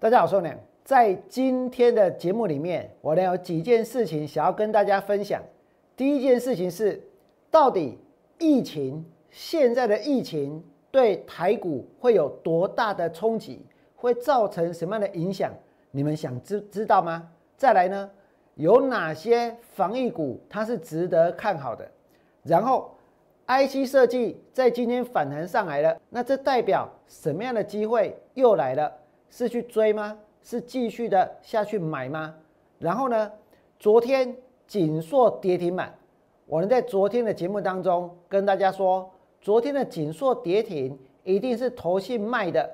大家好，我是梁。在今天的节目里面，我呢有几件事情想要跟大家分享。第一件事情是，到底疫情现在的疫情对台股会有多大的冲击，会造成什么样的影响？你们想知知道吗？再来呢，有哪些防疫股它是值得看好的？然后，IC 设计在今天反弹上来了，那这代表什么样的机会又来了？是去追吗？是继续的下去买吗？然后呢？昨天锦硕跌停板，我能在昨天的节目当中跟大家说，昨天的锦硕跌停一定是投信卖的。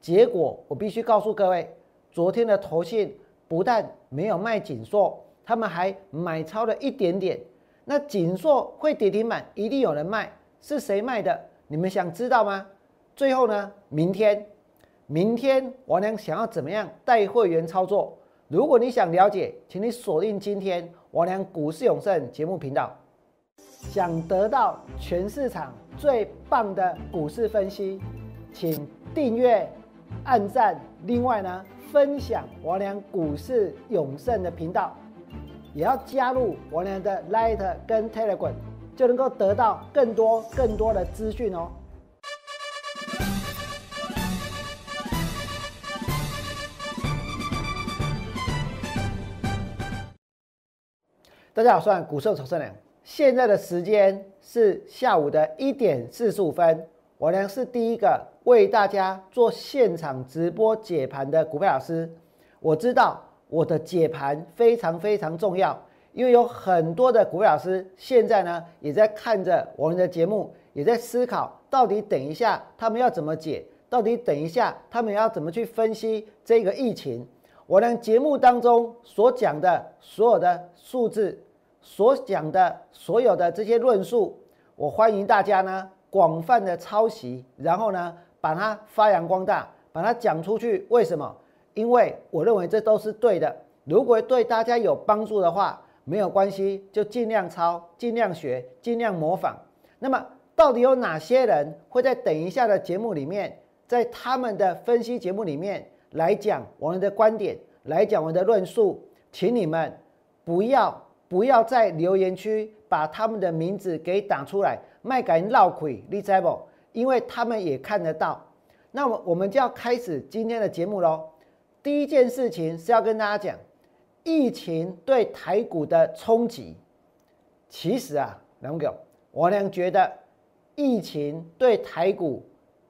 结果我必须告诉各位，昨天的投信不但没有卖锦硕，他们还买超了一点点。那锦硕会跌停板，一定有人卖，是谁卖的？你们想知道吗？最后呢？明天。明天王良想要怎么样带会员操作？如果你想了解，请你锁定今天王良股市永胜节目频道。想得到全市场最棒的股市分析，请订阅、按赞。另外呢，分享王良股市永胜的频道，也要加入王良的 Light 跟 Telegram，就能够得到更多更多的资讯哦。大家好，我是股市曹胜良。现在的时间是下午的一点四十五分。我呢是第一个为大家做现场直播解盘的股票老师。我知道我的解盘非常非常重要，因为有很多的股票老师现在呢也在看着我们的节目，也在思考到底等一下他们要怎么解，到底等一下他们要怎么去分析这个疫情。我呢节目当中所讲的所有的数字，所讲的所有的这些论述，我欢迎大家呢广泛的抄袭，然后呢把它发扬光大，把它讲出去。为什么？因为我认为这都是对的。如果对大家有帮助的话，没有关系，就尽量抄，尽量学，尽量模仿。那么，到底有哪些人会在等一下的节目里面，在他们的分析节目里面？来讲我们的观点，来讲我们的论述，请你们不要不要在留言区把他们的名字给打出来，卖给闹鬼，你知不？因为他们也看得到。那么我们就要开始今天的节目喽。第一件事情是要跟大家讲，疫情对台股的冲击。其实啊，两个我俩觉得疫情对台股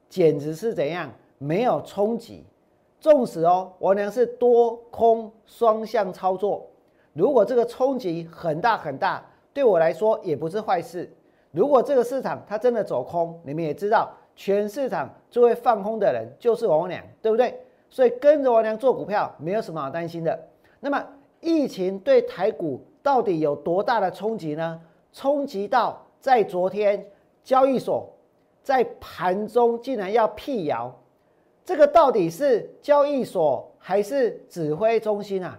简直是怎样，没有冲击。纵使哦，我娘是多空双向操作，如果这个冲击很大很大，对我来说也不是坏事。如果这个市场它真的走空，你们也知道，全市场最会放空的人就是王娘，对不对？所以跟着王娘做股票没有什么好担心的。那么疫情对台股到底有多大的冲击呢？冲击到在昨天交易所，在盘中竟然要辟谣。这个到底是交易所还是指挥中心啊？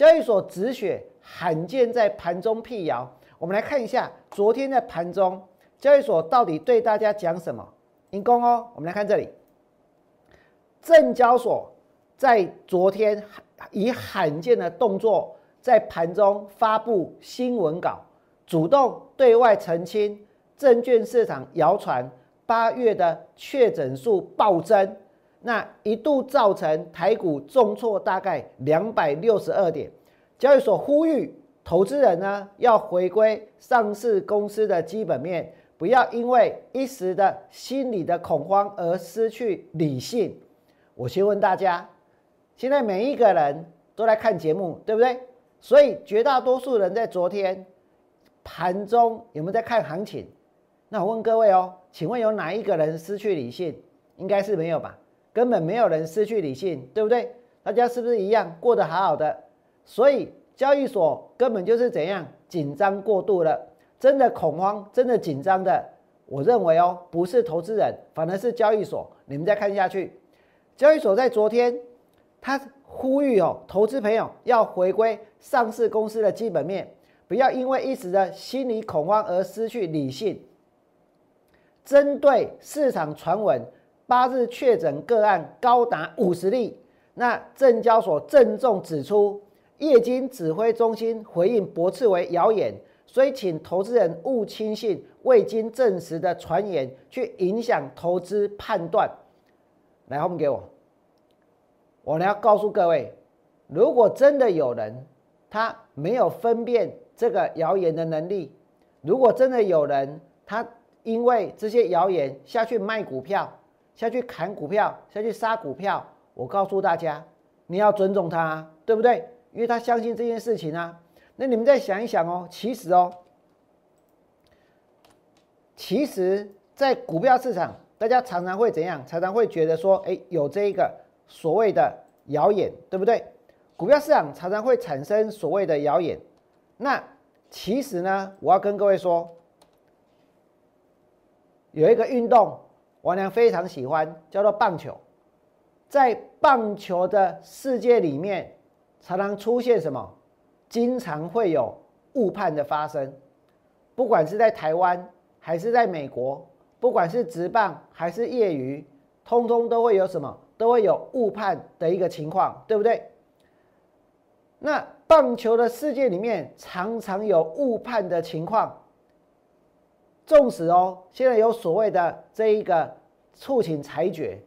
交易所止血罕见在盘中辟谣。我们来看一下昨天的盘中，交易所到底对大家讲什么？引攻哦，我们来看这里，证交所在昨天以罕见的动作，在盘中发布新闻稿，主动对外澄清证券市场谣传八月的确诊数暴增。那一度造成台股重挫大概两百六十二点，交易所呼吁投资人呢要回归上市公司的基本面，不要因为一时的心理的恐慌而失去理性。我先问大家，现在每一个人都来看节目，对不对？所以绝大多数人在昨天盘中有没有在看行情？那我问各位哦，请问有哪一个人失去理性？应该是没有吧？根本没有人失去理性，对不对？大家是不是一样过得好好的？所以交易所根本就是怎样紧张过度了，真的恐慌，真的紧张的。我认为哦，不是投资人，反而是交易所。你们再看下去，交易所在昨天，他呼吁哦，投资朋友要回归上市公司的基本面，不要因为一时的心理恐慌而失去理性。针对市场传闻。八日确诊个案高达五十例，那证交所郑重指出，业经指挥中心回应驳斥为谣言，所以请投资人勿轻信未经证实的传言，去影响投资判断。来，后面给我，我呢要告诉各位，如果真的有人他没有分辨这个谣言的能力，如果真的有人他因为这些谣言下去卖股票。下去砍股票，下去杀股票，我告诉大家，你要尊重他，对不对？因为他相信这件事情啊。那你们再想一想哦，其实哦，其实，在股票市场，大家常常会怎样？常常会觉得说，哎，有这一个所谓的谣言，对不对？股票市场常常会产生所谓的谣言。那其实呢，我要跟各位说，有一个运动。王良非常喜欢，叫做棒球。在棒球的世界里面，常常出现什么？经常会有误判的发生。不管是在台湾还是在美国，不管是直棒还是业余，通通都会有什么？都会有误判的一个情况，对不对？那棒球的世界里面，常常有误判的情况。纵使哦，现在有所谓的这一个促请裁决，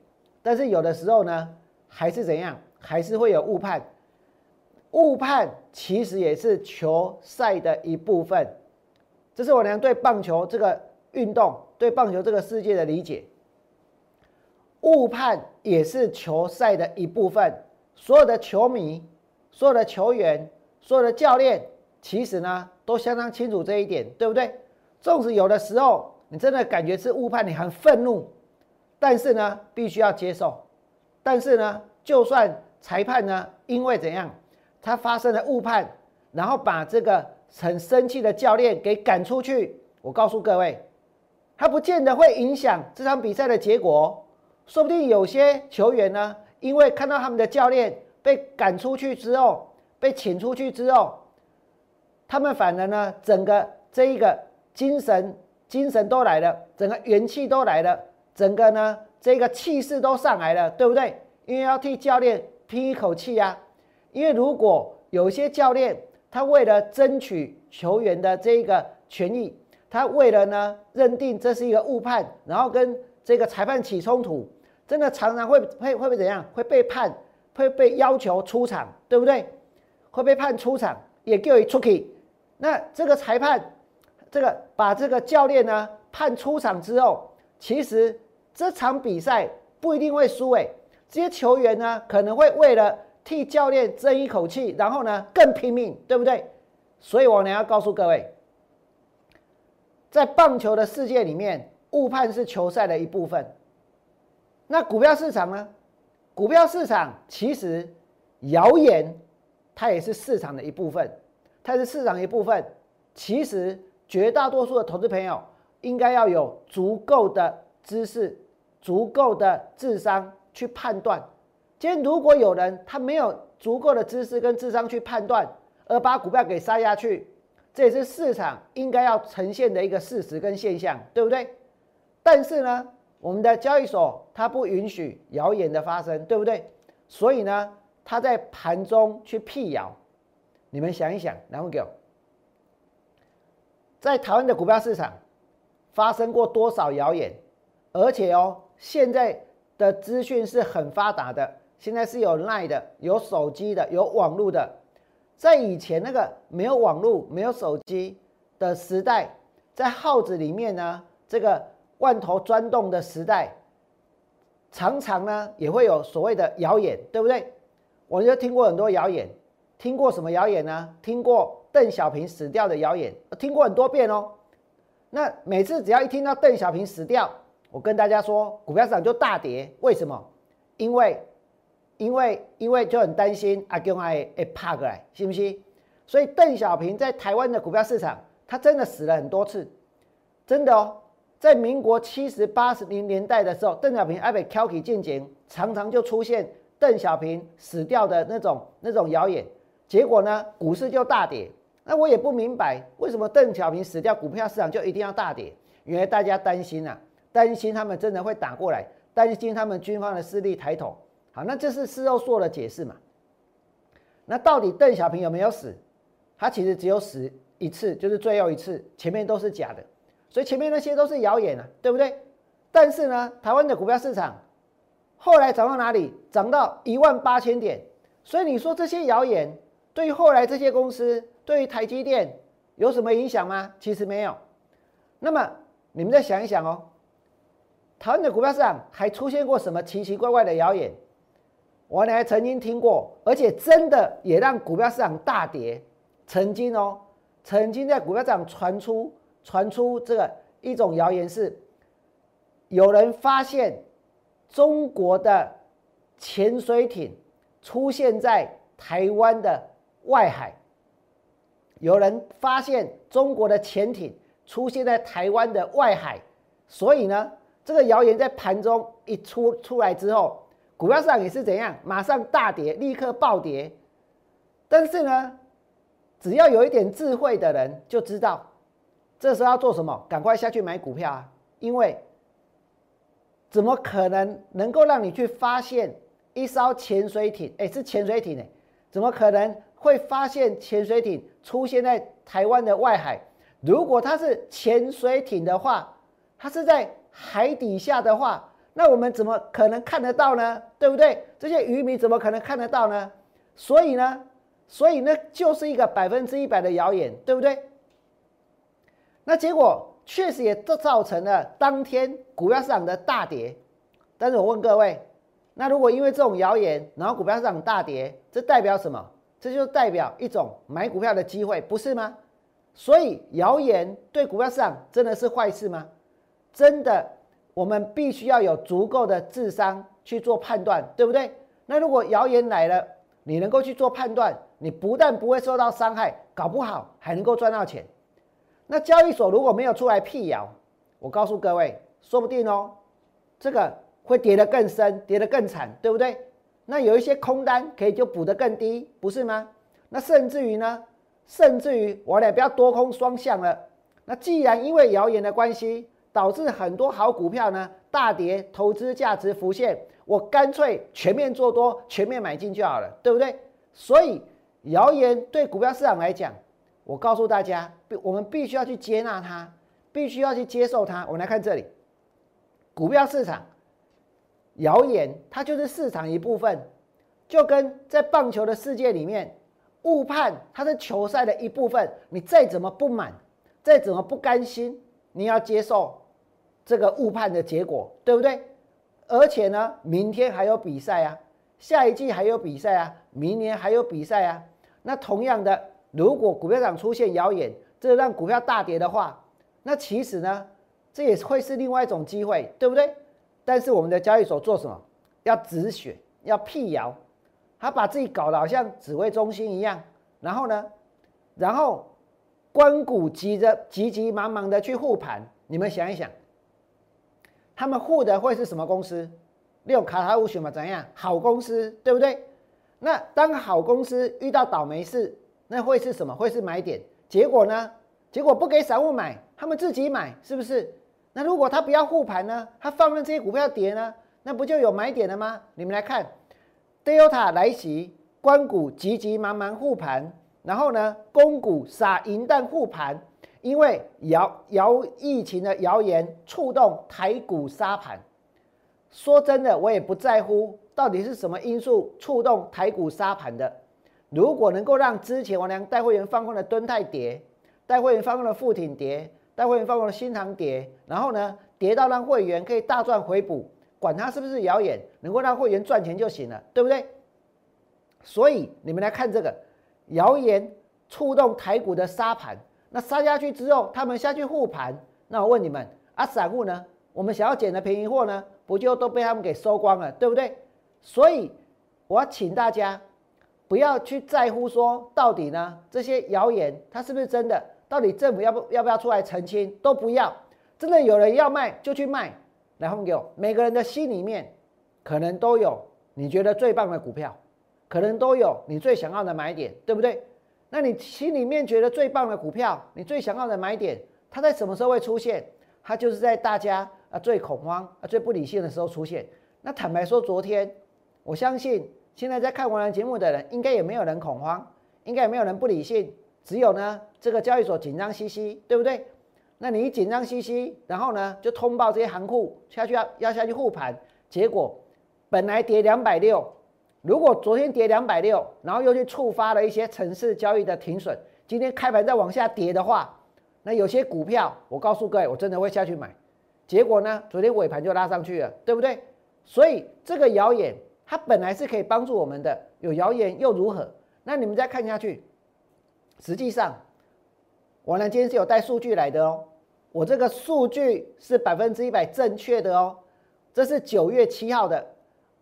但是有的时候呢，还是怎样，还是会有误判。误判其实也是球赛的一部分，这是我娘对棒球这个运动、对棒球这个世界的理解。误判也是球赛的一部分，所有的球迷、所有的球员、所有的教练，其实呢，都相当清楚这一点，对不对？纵使有的时候你真的感觉是误判，你很愤怒，但是呢，必须要接受。但是呢，就算裁判呢，因为怎样，他发生了误判，然后把这个很生气的教练给赶出去，我告诉各位，他不见得会影响这场比赛的结果。说不定有些球员呢，因为看到他们的教练被赶出去之后，被请出去之后，他们反而呢，整个这一个。精神精神都来了，整个元气都来了，整个呢这个气势都上来了，对不对？因为要替教练拼一口气呀。因为如果有些教练他为了争取球员的这个权益，他为了呢认定这是一个误判，然后跟这个裁判起冲突，真的常常会会会被怎样？会被判会被要求出场，对不对？会被判出场，也叫一出去。那这个裁判。这个把这个教练呢判出场之后，其实这场比赛不一定会输诶，这些球员呢可能会为了替教练争一口气，然后呢更拼命，对不对？所以我呢要告诉各位，在棒球的世界里面，误判是球赛的一部分。那股票市场呢？股票市场其实谣言它也是市场的一部分，它是市场一部分，其实。绝大多数的投资朋友应该要有足够的知识、足够的智商去判断。今天如果有人他没有足够的知识跟智商去判断，而把股票给杀下去，这也是市场应该要呈现的一个事实跟现象，对不对？但是呢，我们的交易所它不允许谣言的发生，对不对？所以呢，它在盘中去辟谣。你们想一想，然后给我。在台湾的股票市场发生过多少谣言？而且哦，现在的资讯是很发达的，现在是有 Line 的，有手机的，有网络的。在以前那个没有网络、没有手机的时代，在号子里面呢，这个万头钻洞的时代，常常呢也会有所谓的谣言，对不对？我就听过很多谣言，听过什么谣言呢？听过。邓小平死掉的谣言，听过很多遍哦。那每次只要一听到邓小平死掉，我跟大家说，股票市场就大跌。为什么？因为，因为，因为就很担心阿公爱会怕过来，信不信？所以邓小平在台湾的股票市场，他真的死了很多次，真的哦。在民国七十八十零年代的时候，邓小平爱被挑起进前，常常就出现邓小平死掉的那种那种谣言，结果呢，股市就大跌。那我也不明白，为什么邓小平死掉，股票市场就一定要大跌？原来大家担心啊，担心他们真的会打过来，担心他们军方的势力抬头。好，那这是事后做的解释嘛？那到底邓小平有没有死？他其实只有死一次，就是最后一次，前面都是假的，所以前面那些都是谣言啊，对不对？但是呢，台湾的股票市场后来涨到哪里？涨到一万八千点。所以你说这些谣言对于后来这些公司，对于台积电有什么影响吗？其实没有。那么你们再想一想哦，台湾的股票市场还出现过什么奇奇怪怪的谣言？我还曾经听过，而且真的也让股票市场大跌。曾经哦，曾经在股票市场传出传出这个一种谣言是，有人发现中国的潜水艇出现在台湾的外海，有人发现中国的潜艇出现在台湾的外海，所以呢，这个谣言在盘中一出出来之后，股票市场也是怎样，马上大跌，立刻暴跌。但是呢？只要有一点智慧的人就知道，这时候要做什么？赶快下去买股票啊！因为怎么可能能够让你去发现一艘潜水艇？哎，是潜水艇哎，怎么可能会发现潜水艇出现在台湾的外海？如果它是潜水艇的话，它是在海底下的话，那我们怎么可能看得到呢？对不对？这些渔民怎么可能看得到呢？所以呢？所以那就是一个百分之一百的谣言，对不对？那结果确实也造造成了当天股票市场的大跌。但是我问各位，那如果因为这种谣言，然后股票市场大跌，这代表什么？这就代表一种买股票的机会，不是吗？所以谣言对股票市场真的是坏事吗？真的，我们必须要有足够的智商去做判断，对不对？那如果谣言来了，你能够去做判断？你不但不会受到伤害，搞不好还能够赚到钱。那交易所如果没有出来辟谣，我告诉各位，说不定哦，这个会跌得更深，跌得更惨，对不对？那有一些空单可以就补得更低，不是吗？那甚至于呢，甚至于我俩不要多空双向了。那既然因为谣言的关系，导致很多好股票呢大跌，投资价值浮现，我干脆全面做多，全面买进就好了，对不对？所以。谣言对股票市场来讲，我告诉大家，必我们必须要去接纳它，必须要去接受它。我们来看这里，股票市场，谣言它就是市场一部分，就跟在棒球的世界里面，误判它是球赛的一部分。你再怎么不满，再怎么不甘心，你要接受这个误判的结果，对不对？而且呢，明天还有比赛啊，下一季还有比赛啊，明年还有比赛啊。那同样的，如果股票上出现谣言，这让股票大跌的话，那其实呢，这也会是另外一种机会，对不对？但是我们的交易所做什么？要止血，要辟谣，他把自己搞得好像指挥中心一样，然后呢，然后关谷急着急急忙忙的去护盘，你们想一想，他们护的会是什么公司？六卡塔乌选嘛，怎样？好公司，对不对？那当好公司遇到倒霉事，那会是什么？会是买点？结果呢？结果不给散户买，他们自己买，是不是？那如果他不要护盘呢？他放任这些股票跌呢？那不就有买点了吗？你们来看，Delta 来袭，关股急急忙忙护盘，然后呢，公股撒银弹护盘，因为谣谣疫情的谣言触动台股杀盘。说真的，我也不在乎。到底是什么因素触动台股杀盘的？如果能够让之前王良带会员放空的敦泰跌，带会员放空的富挺跌，带会员放空的新塘跌，然后呢跌到让会员可以大赚回补，管它是不是谣言，能够让会员赚钱就行了，对不对？所以你们来看这个谣言触动台股的杀盘，那杀下去之后，他们下去护盘，那我问你们啊，散户呢？我们想要捡的便宜货呢，不就都被他们给收光了，对不对？所以，我请大家不要去在乎说到底呢这些谣言它是不是真的？到底政府要不要不要出来澄清？都不要，真的有人要卖就去卖。然后给我每个人的心里面可能都有你觉得最棒的股票，可能都有你最想要的买点，对不对？那你心里面觉得最棒的股票，你最想要的买点，它在什么时候会出现？它就是在大家啊最恐慌啊最不理性的时候出现。那坦白说，昨天。我相信现在在看王良节目的人，应该也没有人恐慌，应该也没有人不理性，只有呢这个交易所紧张兮兮，对不对？那你一紧张兮兮，然后呢就通报这些行库下去要要下去护盘，结果本来跌两百六，如果昨天跌两百六，然后又去触发了一些城市交易的停损，今天开盘再往下跌的话，那有些股票我告诉各位，我真的会下去买。结果呢，昨天尾盘就拉上去了，对不对？所以这个谣言它本来是可以帮助我们的，有谣言又如何？那你们再看下去，实际上，我呢今天是有带数据来的哦。我这个数据是百分之一百正确的哦，这是九月七号的，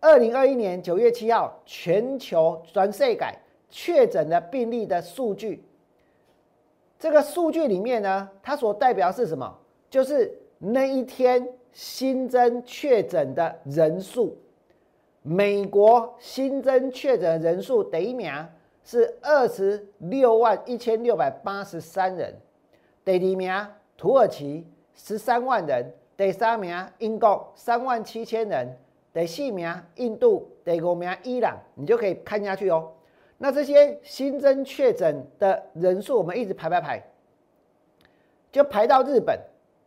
二零二一年九月七号全球全世改确诊的病例的数据。这个数据里面呢，它所代表是什么？就是那一天新增确诊的人数。美国新增确诊人数第一名是二十六万一千六百八十三人，第二名。土耳其十三万人，第三名英国三万七千人，第四名印度，第五名伊朗，你就可以看下去哦。那这些新增确诊的人数，我们一直排排排，就排到日本，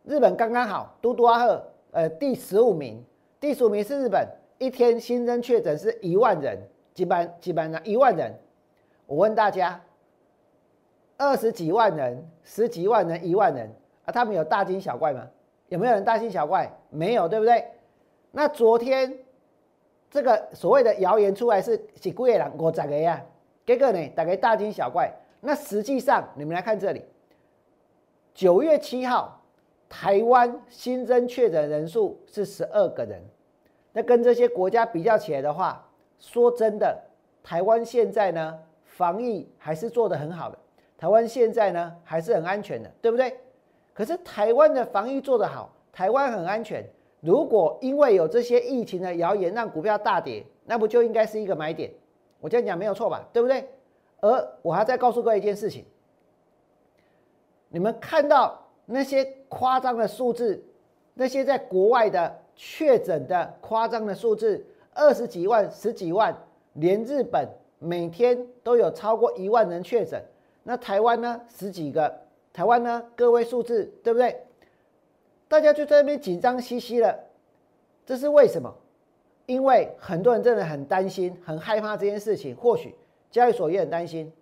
日本刚刚好，嘟嘟阿赫，呃，第十五名，第十五名是日本，一天新增确诊是一万人，基本基本上一万人。我问大家，二十几万人，十几万人，一万人。啊，他们有大惊小怪吗？有没有人大惊小怪？没有，对不对？那昨天这个所谓的谣言出来是几个人我咋个呀？这个呢，大概大惊小怪。那实际上，你们来看这里，九月七号，台湾新增确诊人数是十二个人。那跟这些国家比较起来的话，说真的，台湾现在呢，防疫还是做得很好的。台湾现在呢，还是很安全的，对不对？可是台湾的防疫做得好，台湾很安全。如果因为有这些疫情的谣言让股票大跌，那不就应该是一个买点？我这样讲没有错吧？对不对？而我还在告诉各位一件事情：你们看到那些夸张的数字，那些在国外的确诊的夸张的数字，二十几万、十几万，连日本每天都有超过一万人确诊，那台湾呢，十几个。台湾呢，个位数字，对不对？大家就在那边紧张兮兮了，这是为什么？因为很多人真的很担心、很害怕这件事情。或许交易所也很担心，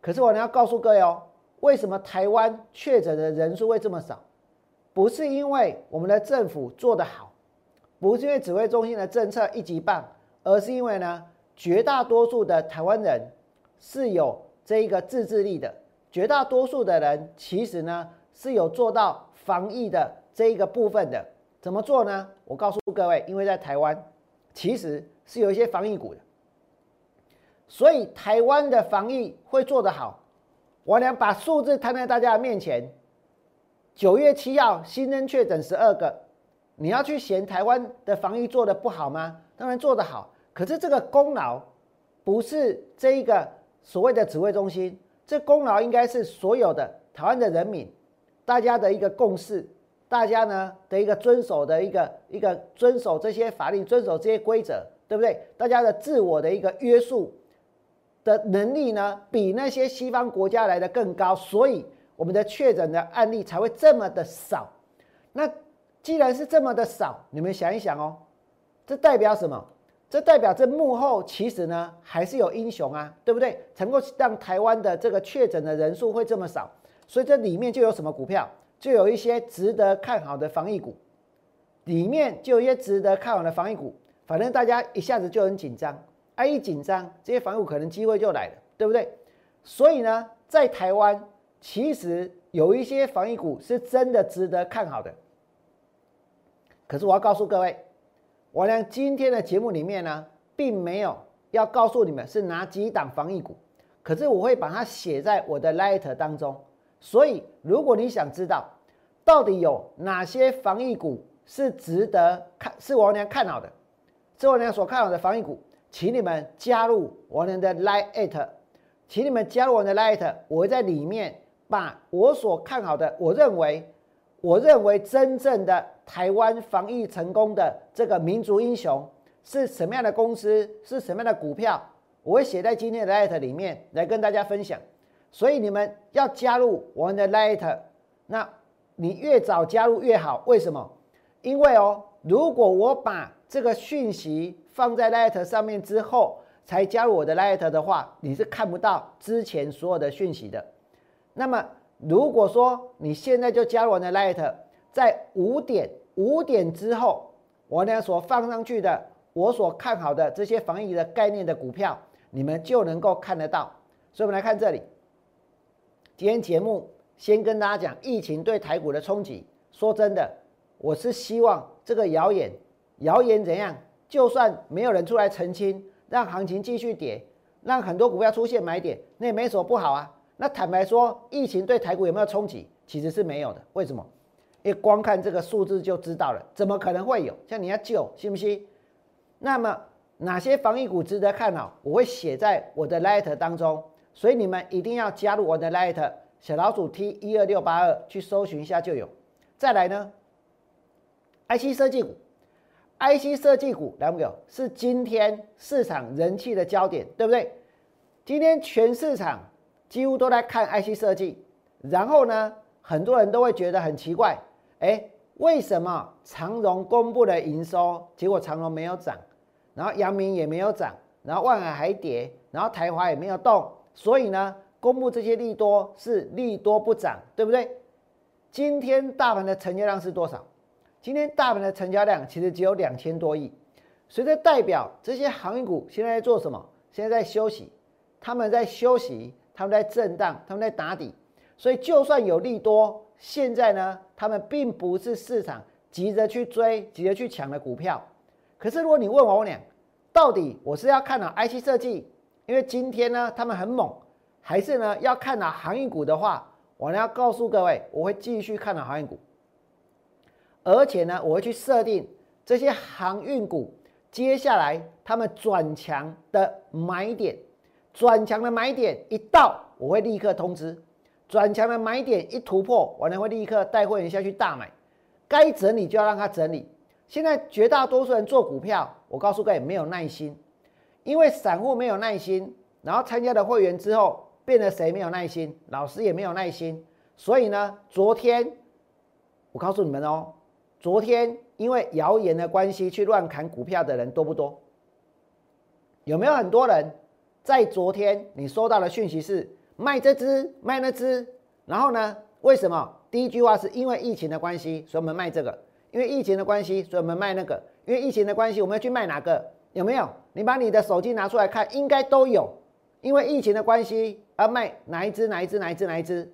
可是我呢要告诉各位哦，为什么台湾确诊的人数会这么少？不是因为我们的政府做得好，不是因为指挥中心的政策一级棒，而是因为呢，绝大多数的台湾人是有这一个自制力的。绝大多数的人其实呢是有做到防疫的这一个部分的，怎么做呢？我告诉各位，因为在台湾其实是有一些防疫股的，所以台湾的防疫会做得好。我俩把数字摊在大家的面前，九月七号新增确诊十二个，你要去嫌台湾的防疫做得不好吗？当然做得好，可是这个功劳不是这一个所谓的指挥中心。这功劳应该是所有的台湾的人民，大家的一个共识，大家呢的一个遵守的一个一个遵守这些法律，遵守这些规则，对不对？大家的自我的一个约束的能力呢，比那些西方国家来的更高，所以我们的确诊的案例才会这么的少。那既然是这么的少，你们想一想哦，这代表什么？这代表这幕后其实呢还是有英雄啊，对不对？能够让台湾的这个确诊的人数会这么少，所以这里面就有什么股票？就有一些值得看好的防疫股，里面就有一些值得看好的防疫股。反正大家一下子就很紧张，啊，一紧张，这些防疫股可能机会就来了，对不对？所以呢，在台湾其实有一些防疫股是真的值得看好的。可是我要告诉各位。我呢，今天的节目里面呢，并没有要告诉你们是哪几档防疫股，可是我会把它写在我的 Light 当中。所以，如果你想知道到底有哪些防疫股是值得看，是王良看好的，是王良所看好的防疫股，请你们加入王良的 Light，请你们加入我的 Light，我会在里面把我所看好的，我认为。我认为真正的台湾防疫成功的这个民族英雄，是什么样的公司，是什么样的股票，我会写在今天的 Light 里面来跟大家分享。所以你们要加入我们的 Light，那你越早加入越好。为什么？因为哦，如果我把这个讯息放在 Light 上面之后，才加入我的 Light 的话，你是看不到之前所有的讯息的。那么如果说你现在就加入我的 Light，在五点五点之后，我呢所放上去的。我所看好的这些防疫的概念的股票，你们就能够看得到。所以，我们来看这里。今天节目先跟大家讲疫情对台股的冲击。说真的，我是希望这个谣言，谣言怎样？就算没有人出来澄清，让行情继续跌，让很多股票出现买点，那也没什么不好啊。那坦白说，疫情对台股有没有冲击？其实是没有的。为什么？因为光看这个数字就知道了，怎么可能会有？像你要救，信不信？那么哪些防疫股值得看好？我会写在我的 letter 当中，所以你们一定要加入我的 letter 小老鼠 T 一二六八二去搜寻一下就有。再来呢，IC 设计股，IC 设计股来没有？是今天市场人气的焦点，对不对？今天全市场几乎都在看 IC 设计，然后呢，很多人都会觉得很奇怪，哎。为什么长荣公布的营收，结果长荣没有涨，然后阳明也没有涨，然后万海还跌，然后台华也没有动，所以呢，公布这些利多是利多不涨，对不对？今天大盘的成交量是多少？今天大盘的成交量其实只有两千多亿，所以这代表这些航运股现在在做什么？现在在休息，他们在休息，他们在震荡，他们在打底，所以就算有利多。现在呢，他们并不是市场急着去追、急着去抢的股票。可是如果你问我俩，到底我是要看好 IC 设计，因为今天呢他们很猛，还是呢要看好航运股的话，我呢要告诉各位，我会继续看好航运股，而且呢我会去设定这些航运股接下来他们转强的买点，转强的买点一到，我会立刻通知。转强的买点一突破，我呢会立刻带会员下去大买。该整理就要让它整理。现在绝大多数人做股票，我告诉各位没有耐心，因为散户没有耐心，然后参加了会员之后，变得谁没有耐心？老师也没有耐心。所以呢，昨天我告诉你们哦，昨天因为谣言的关系去乱砍股票的人多不多？有没有很多人在昨天你收到的讯息是？卖这只，卖那只，然后呢？为什么？第一句话是因为疫情的关系，所以我们卖这个；因为疫情的关系，所以我们卖那个；因为疫情的关系，我们要去卖哪个？有没有？你把你的手机拿出来看，应该都有。因为疫情的关系而卖哪一只？哪一只？哪一只？哪一只？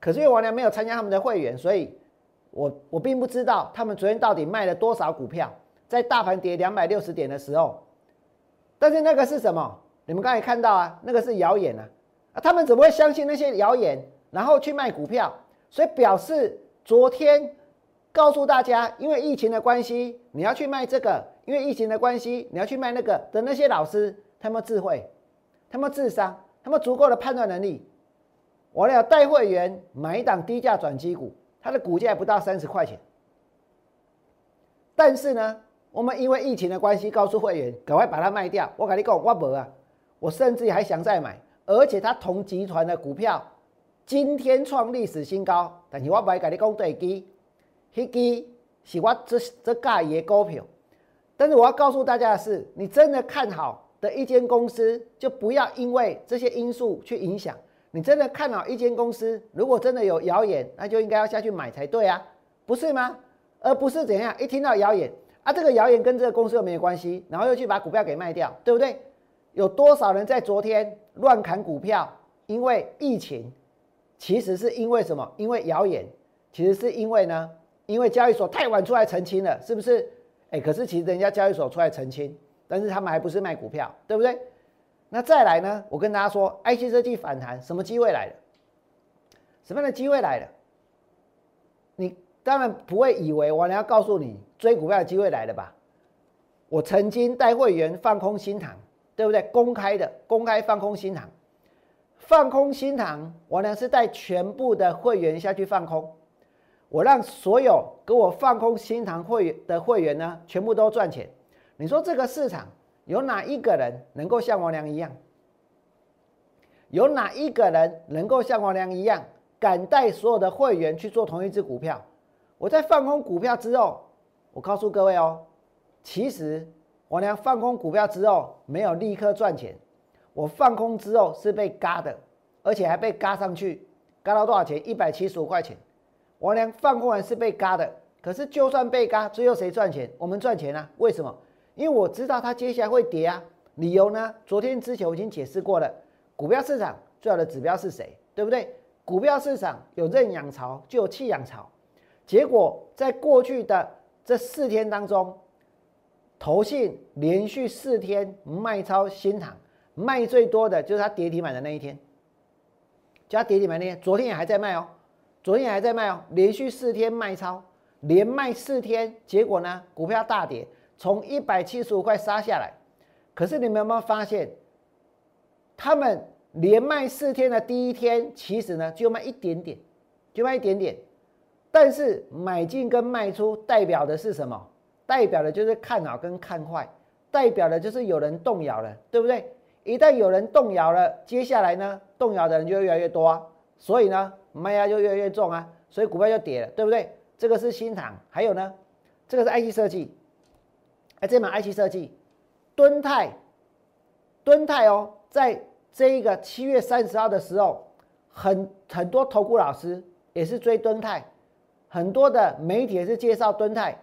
可是因为王良没有参加他们的会员，所以我我并不知道他们昨天到底卖了多少股票，在大盘跌两百六十点的时候。但是那个是什么？你们刚才看到啊，那个是谣言啊。啊，他们怎么会相信那些谣言，然后去卖股票？所以表示昨天告诉大家，因为疫情的关系，你要去卖这个；因为疫情的关系，你要去卖那个的那些老师，他们智慧，他们智商，他们足够的判断能力。我要带会员买一档低价转机股，它的股价不到三十块钱。但是呢，我们因为疫情的关系，告诉会员赶快把它卖掉。我跟你讲，我没啊，我甚至还想再买。而且它同集团的股票今天创历史新高，但是我不会跟你讲对基，迄基是我这这价的股票。但是我要告诉大家的是，你真的看好的一间公司，就不要因为这些因素去影响。你真的看好一间公司，如果真的有谣言，那就应该要下去买才对啊，不是吗？而不是怎样一听到谣言啊，这个谣言跟这个公司又没有关系，然后又去把股票给卖掉，对不对？有多少人在昨天乱砍股票？因为疫情，其实是因为什么？因为谣言，其实是因为呢？因为交易所太晚出来澄清了，是不是？哎，可是其实人家交易所出来澄清，但是他们还不是卖股票，对不对？那再来呢？我跟大家说，IC 设计反弹，什么机会来了？什么样的机会来了？你当然不会以为我要告诉你追股票的机会来了吧？我曾经带会员放空新塘。对不对？公开的，公开放空新塘，放空新塘，我呢是带全部的会员下去放空，我让所有给我放空新塘会员的会员呢，全部都赚钱。你说这个市场有哪一个人能够像王良一样？有哪一个人能够像王良一样，敢带所有的会员去做同一只股票？我在放空股票之后，我告诉各位哦，其实王良放空股票之后没有立刻赚钱，我放空之后是被嘎的，而且还被嘎上去，嘎到多少钱？一百七十五块钱。王良放空完是被嘎的，可是就算被嘎，最后谁赚钱？我们赚钱啊？为什么？因为我知道它接下来会跌啊。理由呢？昨天之前我已经解释过了。股票市场最好的指标是谁？对不对？股票市场有认养潮，就有弃养潮。结果在过去的这四天当中，投信连续四天卖超新塘，卖最多的就是它跌停板的那一天。加跌停板那天，昨天也还在卖哦，昨天也还在卖哦，连续四天卖超，连卖四天，结果呢，股票大跌，从一百七十五块杀下来。可是你们有没有发现？他们连卖四天的第一天，其实呢就卖一点点，就卖一点点。但是买进跟卖出代表的是什么？代表的就是看好跟看坏，代表的就是有人动摇了，对不对？一旦有人动摇了，接下来呢，动摇的人就越来越多啊，所以呢，卖压就越来越重啊，所以股票就跌了，对不对？这个是新塘，还有呢，这个是 IC 设计，哎，这买 IC 设计，敦泰，敦泰哦。在这一个七月三十号的时候，很很多投顾老师也是追敦泰，很多的媒体也是介绍敦泰，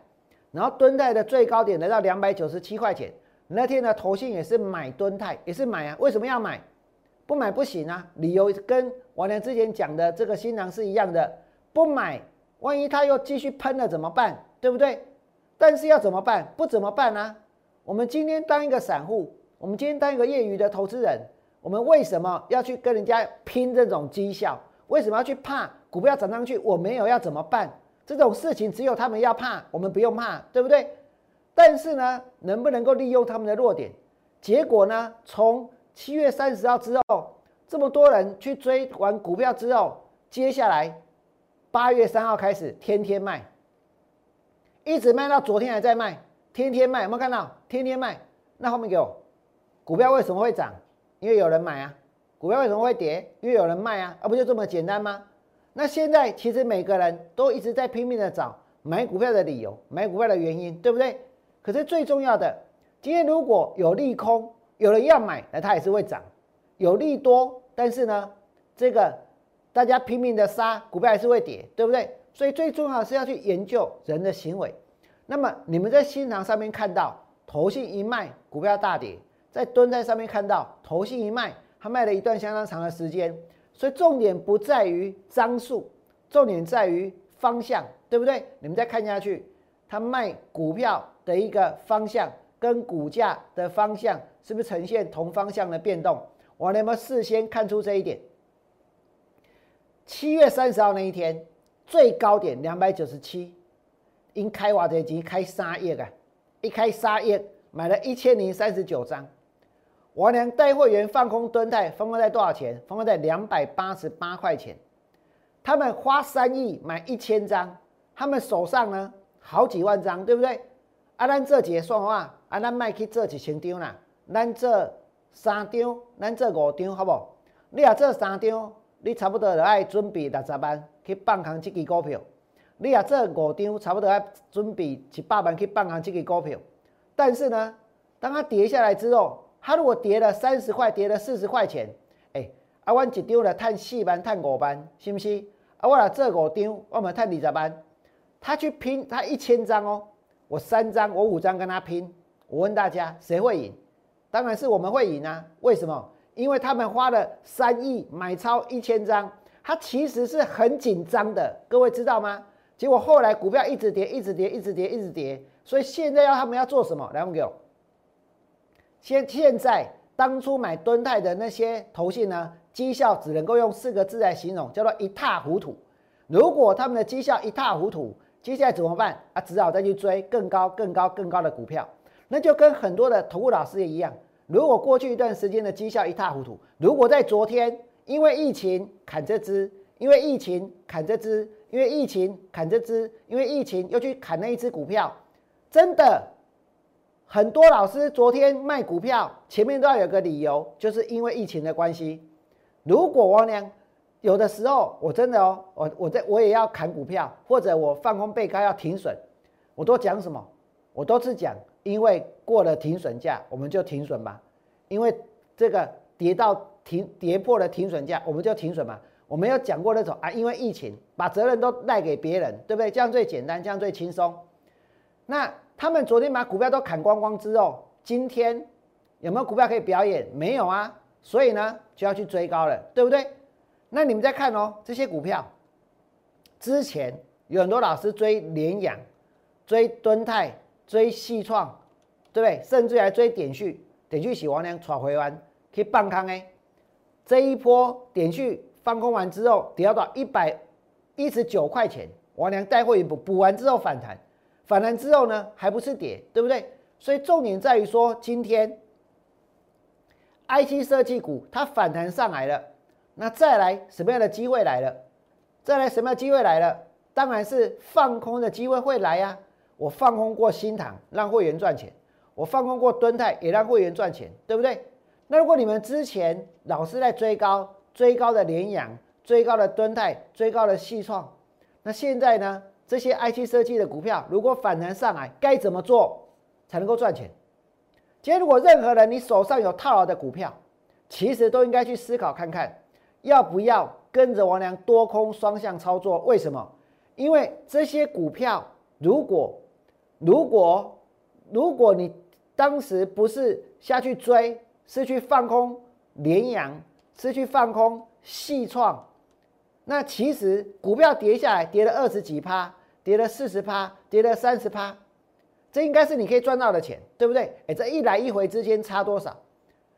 然后蹲泰的最高点来到两百九十七块钱。那天呢，投信也是买蹲泰，也是买啊。为什么要买？不买不行啊。理由跟王良之前讲的这个新郎是一样的，不买，万一他又继续喷了怎么办？对不对？但是要怎么办？不怎么办呢？我们今天当一个散户。我们今天当一个业余的投资人，我们为什么要去跟人家拼这种绩效？为什么要去怕股票涨上去？我没有要怎么办？这种事情只有他们要怕，我们不用怕，对不对？但是呢，能不能够利用他们的弱点？结果呢，从七月三十号之后，这么多人去追完股票之后，接下来八月三号开始天天卖，一直卖到昨天还在卖，天天卖，有没有看到？天天卖，那后面给我。股票为什么会涨？因为有人买啊。股票为什么会跌？因为有人卖啊。啊不就这么简单吗？那现在其实每个人都一直在拼命的找买股票的理由，买股票的原因，对不对？可是最重要的，今天如果有利空，有人要买，那它也是会涨；有利多，但是呢，这个大家拼命的杀，股票还是会跌，对不对？所以最重要的是要去研究人的行为。那么你们在新塘上面看到，头信一卖，股票大跌。在蹲在上面看到头信一卖，他卖了一段相当长的时间，所以重点不在于张数，重点在于方向，对不对？你们再看下去，他卖股票的一个方向跟股价的方向是不是呈现同方向的变动？我能不能事先看出这一点？七月三十号那一天最高点两百九十七，因开挖这机开三亿啊，一开三亿买了一千零三十九张。王良带会员放空蹲泰，放空在多少钱？放空在两百八十八块钱。他们花三亿买一千张，他们手上呢好几万张，对不对？啊，咱这几算话，啊，咱卖去做一千张啦，咱做三张，咱做五张，好不？你啊做三张，你差不多就爱准备六十万去放空这支股票。你啊做五张，差不多要准备一百万去放空这支股票。但是呢，当它跌下来之后，它如果跌了三十块，跌了四十块钱，哎，啊，我一丢了碳四班、碳五班，是不是？啊，我来这五张，我们碳二十班。他去拼，他一千张哦，我三张，我五张跟他拼。我问大家，谁会赢？当然是我们会赢啊！为什么？因为他们花了三亿买超一千张，他其实是很紧张的，各位知道吗？结果后来股票一直跌，一直跌，一直跌，一直跌，所以现在要他们要做什么？来，我们给我。现现在当初买敦泰的那些投信呢，绩效只能够用四个字来形容，叫做一塌糊涂。如果他们的绩效一塌糊涂，接下来怎么办？啊，只好再去追更高、更高、更高的股票。那就跟很多的投顾老师也一样，如果过去一段时间的绩效一塌糊涂，如果在昨天因为疫情砍这只，因为疫情砍这只，因为疫情砍这只，因为疫情又去砍那一只股票，真的。很多老师昨天卖股票，前面都要有个理由，就是因为疫情的关系。如果王良有的时候我真的哦，我我在我也要砍股票，或者我放空被高要停损，我都讲什么？我都是讲，因为过了停损价，我们就停损吧。因为这个跌到停跌破了停损价，我们就停损嘛。我没有讲过那种啊，因为疫情把责任都赖给别人，对不对？这样最简单，这样最轻松。那他们昨天把股票都砍光光之后，今天有没有股票可以表演？没有啊，所以呢就要去追高了，对不对？那你们再看哦，这些股票之前有很多老师追联阳、追敦泰、追细创，对不对？甚至还追点序，点序洗完量炒回完可以半康哎，这一波点序。放空完之后跌到一百一十九块钱，王良带货也补补完之后反弹，反弹之后呢还不是跌，对不对？所以重点在于说今天 IC 设计股它反弹上来了，那再来什么样的机会来了？再来什么样的机会来了？当然是放空的机会会来呀！我放空过新塘，让会员赚钱；我放空过敦泰，也让会员赚钱，对不对？那如果你们之前老是在追高，追高的联阳，追高的敦泰，追高的细创，那现在呢？这些 IT 设计的股票如果反弹上来，该怎么做才能够赚钱？今天如果任何人你手上有套牢的股票，其实都应该去思考看看，要不要跟着王良多空双向操作？为什么？因为这些股票如果如果如果你当时不是下去追，是去放空联阳。是去放空细创，那其实股票跌下来，跌了二十几趴，跌了四十趴，跌了三十趴，这应该是你可以赚到的钱，对不对？哎，这一来一回之间差多少？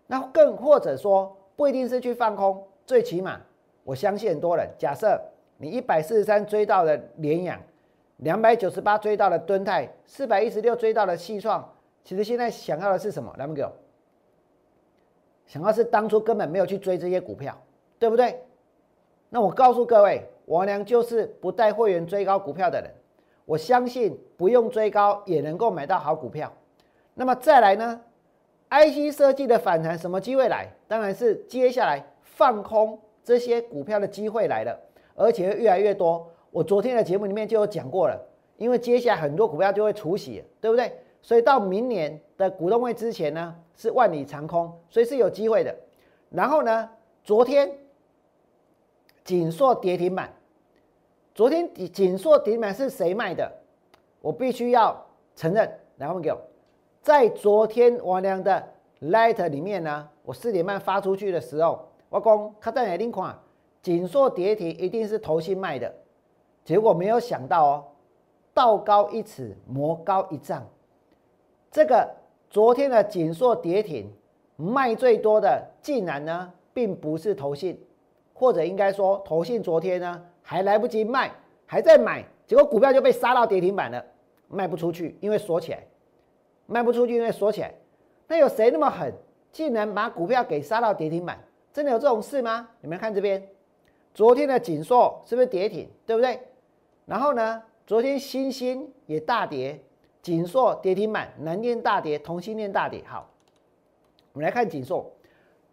那更或者说不一定是去放空，最起码我相信很多人，假设你一百四十三追到了联阳，两百九十八追到了敦泰，四百一十六追到了细创，其实现在想要的是什么？来，们给我。想要是当初根本没有去追这些股票，对不对？那我告诉各位，王良就是不带会员追高股票的人。我相信不用追高也能够买到好股票。那么再来呢？IC 设计的反弹什么机会来？当然是接下来放空这些股票的机会来了，而且会越来越多。我昨天的节目里面就有讲过了，因为接下来很多股票就会除息，对不对？所以到明年的股东会之前呢？是万里长空，所以是有机会的。然后呢，昨天锦硕跌停板，昨天锦锦硕跌停板是谁卖的？我必须要承认。来，我们给我，在昨天王良的 Light 里面呢，我四点半发出去的时候，我讲他在哪领款？锦硕跌停一定是投信卖的，结果没有想到哦，道高一尺，魔高一丈，这个。昨天的锦硕跌停，卖最多的竟然呢，并不是投信，或者应该说投信昨天呢还来不及卖，还在买，结果股票就被杀到跌停板了，卖不出去，因为锁起来，卖不出去因为锁起来。那有谁那么狠，竟然把股票给杀到跌停板？真的有这种事吗？你们看这边，昨天的锦硕是不是跌停，对不对？然后呢，昨天新兴也大跌。锦硕跌停板，南电大跌，同心电大跌。好，我们来看锦硕。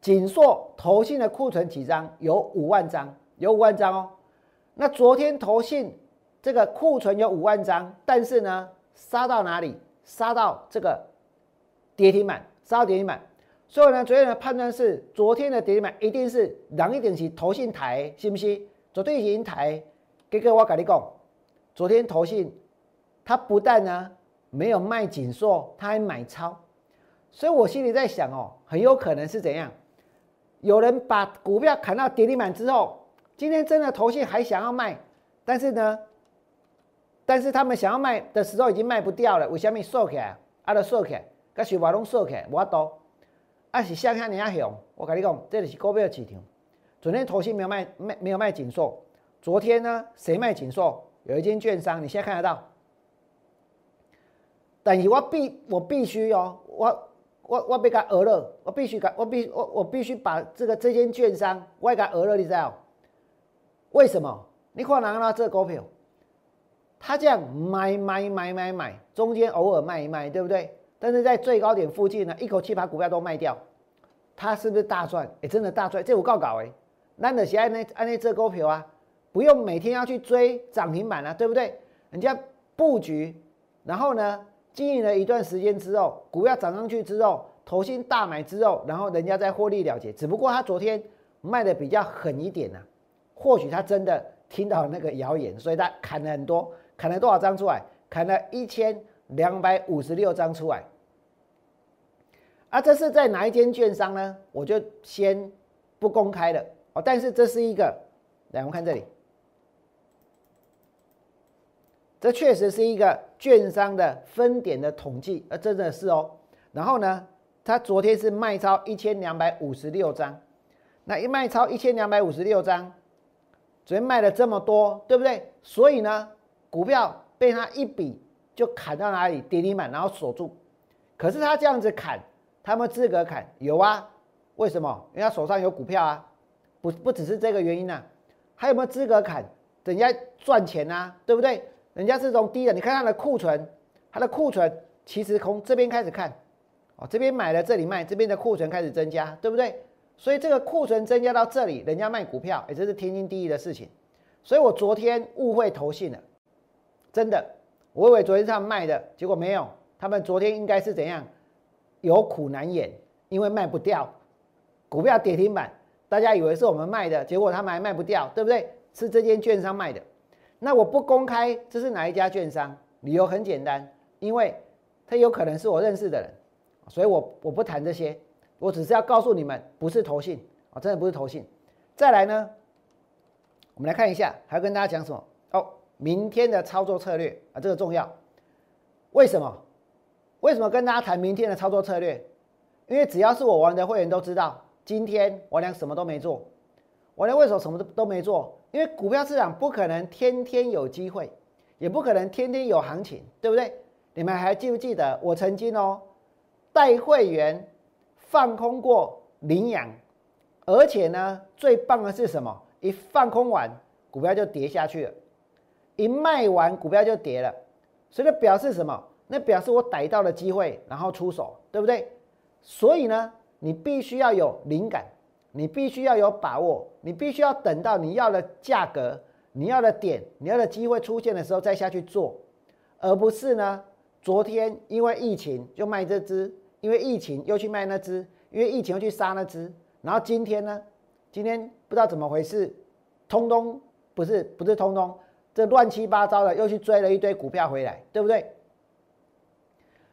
锦硕投信的库存几张？有五万张，有五万张哦。那昨天投信这个库存有五万张，但是呢，杀到哪里？杀到这个跌停板，杀到跌停板。所以呢，昨天的判断是，昨天的跌停板一定是两一点是投信台，信不信？昨天已经台，哥哥我跟你讲，昨天投信它不但呢。没有卖紧缩，他还买超，所以我心里在想哦，很有可能是怎样？有人把股票砍到跌停板之后，今天真的投信还想要卖，但是呢，但是他们想要卖的时候已经卖不掉了，为什么收起来？啊，都收起来，甲雪宝拢收起来，无多，啊是向下你啊熊，我跟你讲，这里是股票市场。昨天投信没有卖卖没有卖紧缩，昨天呢谁卖紧缩？有一间券商，你现在看得到。但是我必我必须哦，我我我被他讹了，我必须改，我必我我必须把这个这间券商我也给他讹了，你知道？为什么？你看哪个这股票，他这样买买买买买，中间偶尔卖一卖，对不对？但是在最高点附近呢，一口气把股票都卖掉，他是不是大赚？哎，真的大赚！这我告搞哎，那的是按那按那这股票啊，不用每天要去追涨停板了，对不对？人家布局，然后呢，经营了一段时间之后，股票涨上去之后，投信大买之后，然后人家再获利了结。只不过他昨天卖的比较狠一点呢，或许他真的听到那个谣言，所以他砍了很多，砍了多少张出来？砍了一千两百五十六张出来。啊，这是在哪一间券商呢？我就先不公开了哦。但是这是一个，来我们看这里，这确实是一个券商的分点的统计，啊，真的是哦。然后呢，它昨天是卖超一千两百五十六张，那一卖超一千两百五十六张，昨天卖了这么多，对不对？所以呢，股票被它一笔就砍到哪里跌停板，然后锁住。可是他这样子砍。他们资格砍有啊？为什么？因为他手上有股票啊，不不只是这个原因呐，还有没有资格砍？人家赚钱呐，对不对？人家是从低的，你看他的库存，他的库存其实从这边开始看，哦，这边买了这里卖，这边的库存开始增加，对不对？所以这个库存增加到这里，人家卖股票，哎，这是天经地义的事情。所以我昨天误会投信了，真的，我以为昨天他们卖的，结果没有，他们昨天应该是怎样？有苦难言，因为卖不掉，股票跌停板，大家以为是我们卖的，结果他们还卖不掉，对不对？是这间券商卖的。那我不公开这是哪一家券商，理由很简单，因为他有可能是我认识的人，所以我我不谈这些，我只是要告诉你们，不是投信啊，真的不是投信。再来呢，我们来看一下，还要跟大家讲什么？哦，明天的操作策略啊，这个重要，为什么？为什么跟大家谈明天的操作策略？因为只要是我玩的会员都知道，今天我俩什么都没做。我连为什么什么都都没做？因为股票市场不可能天天有机会，也不可能天天有行情，对不对？你们还记不记得我曾经哦带会员放空过羚羊，而且呢最棒的是什么？一放空完股票就跌下去了，一卖完股票就跌了，所以表示什么？那表示我逮到了机会，然后出手，对不对？所以呢，你必须要有灵感，你必须要有把握，你必须要等到你要的价格、你要的点、你要的机会出现的时候再下去做，而不是呢，昨天因为疫情就卖这只，因为疫情又去卖那只，因为疫情又去杀那只，然后今天呢，今天不知道怎么回事，通通不是不是通通，这乱七八糟的又去追了一堆股票回来，对不对？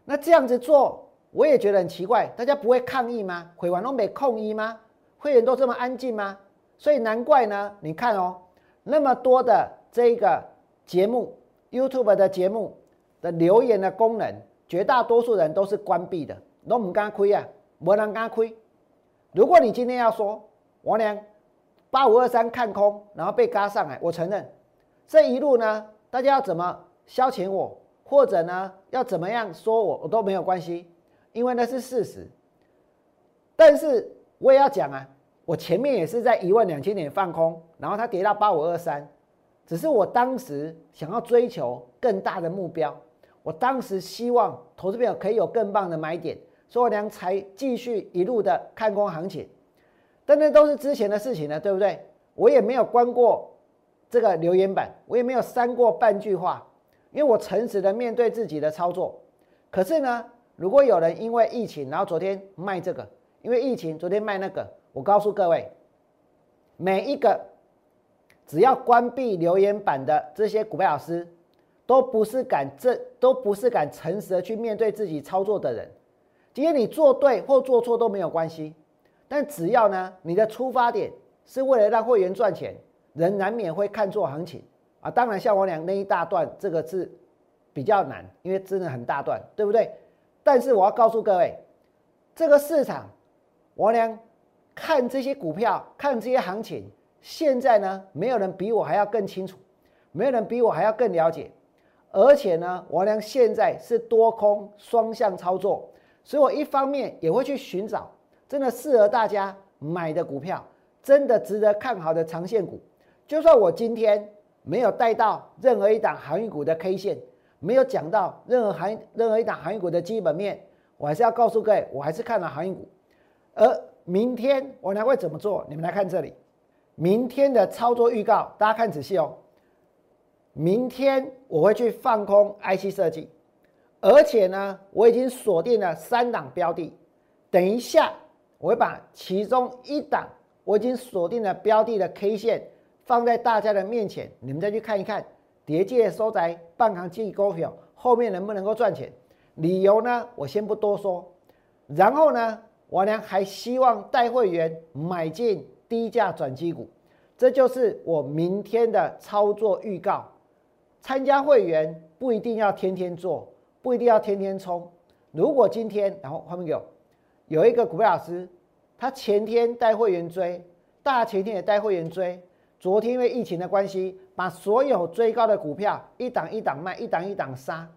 那这样子做，我也觉得很奇怪，大家不会抗议吗？会玩东北控一吗？会员都这么安静吗？所以难怪呢。你看哦，那么多的这个节目，YouTube 的节目的留言的功能，绝大多数人都是关闭的，都唔敢亏啊，没人敢亏。如果你今天要说王良八五二三看空，然后被嘎上来，我承认这一路呢，大家要怎么消遣我？或者呢，要怎么样说我我都没有关系，因为那是事实。但是我也要讲啊，我前面也是在一万两千点放空，然后它跌到八五二三，只是我当时想要追求更大的目标，我当时希望投资朋友可以有更棒的买点，所以我娘才继续一路的看空行情。但那都是之前的事情了，对不对？我也没有关过这个留言板，我也没有删过半句话。因为我诚实的面对自己的操作，可是呢，如果有人因为疫情，然后昨天卖这个，因为疫情昨天卖那个，我告诉各位，每一个只要关闭留言板的这些股票老师，都不是敢这，都不是敢诚实的去面对自己操作的人。今天你做对或做错都没有关系，但只要呢，你的出发点是为了让会员赚钱，人难免会看错行情。啊，当然，像我俩那一大段，这个是比较难，因为真的很大段，对不对？但是我要告诉各位，这个市场，我俩看这些股票，看这些行情，现在呢，没有人比我还要更清楚，没有人比我还要更了解，而且呢，我俩现在是多空双向操作，所以我一方面也会去寻找真的适合大家买的股票，真的值得看好的长线股，就算我今天。没有带到任何一档航运股的 K 线，没有讲到任何航任何一档航运股的基本面，我还是要告诉各位，我还是看了航运股。而明天我还会怎么做？你们来看这里，明天的操作预告，大家看仔细哦。明天我会去放空 IC 设计，而且呢，我已经锁定了三档标的。等一下，我会把其中一档我已经锁定了标的的 K 线放在大家的面前，你们再去看一看，叠界收窄，半行记股票后面能不能够赚钱？理由呢，我先不多说。然后呢，我娘还希望带会员买进低价转机股，这就是我明天的操作预告。参加会员不一定要天天做，不一定要天天冲。如果今天，然后后面有，有一个股票老师，他前天带会员追，大前天也带会员追，昨天因为疫情的关系，把所有追高的股票一档一档卖，一档一档杀。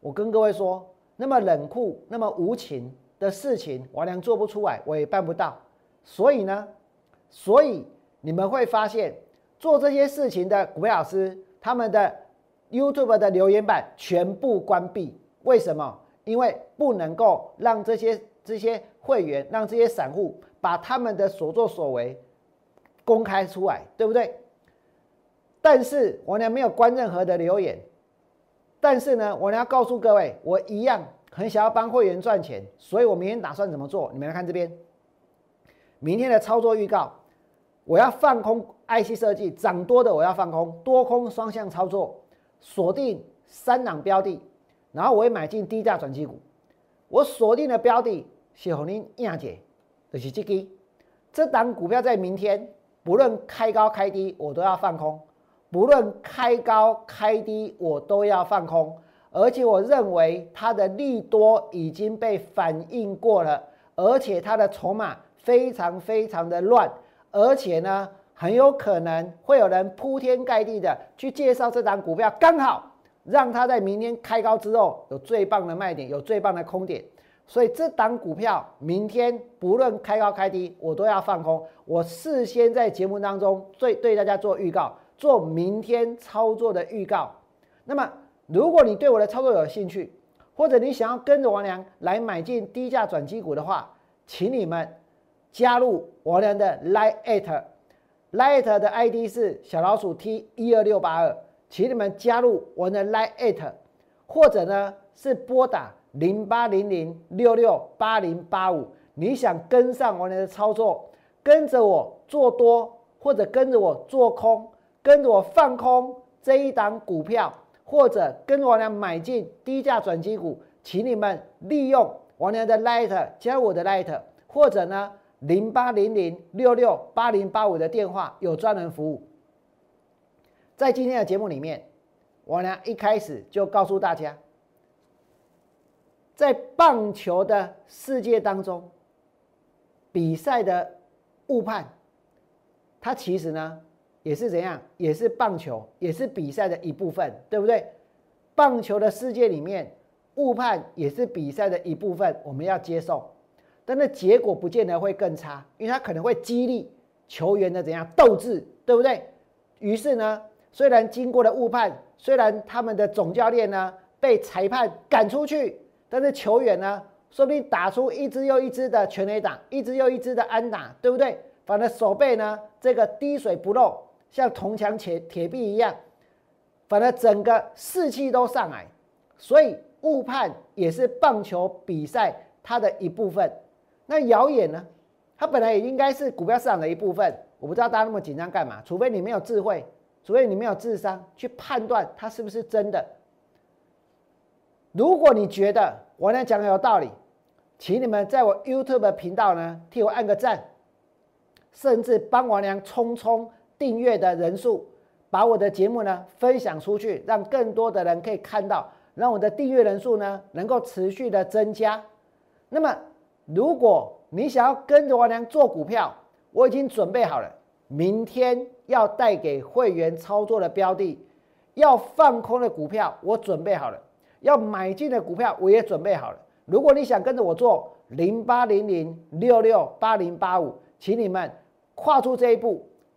我跟各位说，那么冷酷、那么无情的事情，王良做不出来，我也办不到。所以呢，所以你们会发现，做这些事情的股票老师。他们的 YouTube 的留言板全部关闭，为什么？因为不能够让这些这些会员，让这些散户把他们的所作所为公开出来，对不对？但是我呢没有关任何的留言，但是呢，我要告诉各位，我一样很想要帮会员赚钱，所以我明天打算怎么做？你们来看这边，明天的操作预告。我要放空 IC 设计涨多的，我要放空多空双向操作，锁定三档标的，然后我会买进低价转机股。我锁定的标的，是和您亚姐，就是这个。这档股票在明天，不论开高开低，我都要放空；不论开高开低，我都要放空。而且我认为它的利多已经被反映过了，而且它的筹码非常非常的乱。而且呢，很有可能会有人铺天盖地的去介绍这档股票，刚好让它在明天开高之后有最棒的卖点，有最棒的空点。所以这档股票明天不论开高开低，我都要放空。我事先在节目当中对对大家做预告，做明天操作的预告。那么，如果你对我的操作有兴趣，或者你想要跟着王良来买进低价转机股的话，请你们。加入王良的 Lite，Lite 的 ID 是小老鼠 T 一二六八二，请你们加入我的 Lite，或者呢是拨打零八零零六六八零八五，你想跟上王良的操作，跟着我做多，或者跟着我做空，跟着我放空这一档股票，或者跟着我俩买进低价转机股，请你们利用我俩的 light 加我的 light，或者呢。零八零零六六八零八五的电话有专人服务。在今天的节目里面，我呢一开始就告诉大家，在棒球的世界当中，比赛的误判，它其实呢也是怎样，也是棒球，也是比赛的一部分，对不对？棒球的世界里面，误判也是比赛的一部分，我们要接受。但那结果不见得会更差，因为它可能会激励球员的怎样斗志，对不对？于是呢，虽然经过了误判，虽然他们的总教练呢被裁判赶出去，但是球员呢，说不定打出一支又一支的全垒打，一支又一支的安打，对不对？反正手背呢，这个滴水不漏，像铜墙铁铁壁一样，反正整个士气都上来。所以误判也是棒球比赛它的一部分。那谣言呢？它本来也应该是股票市场的一部分。我不知道大家那么紧张干嘛？除非你没有智慧，除非你没有智商去判断它是不是真的。如果你觉得我那讲的有道理，请你们在我 YouTube 频道呢替我按个赞，甚至帮王良冲冲订阅的人数，把我的节目呢分享出去，让更多的人可以看到，让我的订阅人数呢能够持续的增加。那么。如果你想要跟着王良做股票，我已经准备好了。明天要带给会员操作的标的，要放空的股票，我准备好了；要买进的股票，我也准备好了。如果你想跟着我做零八零零六六八零八五，请你们跨出这一步，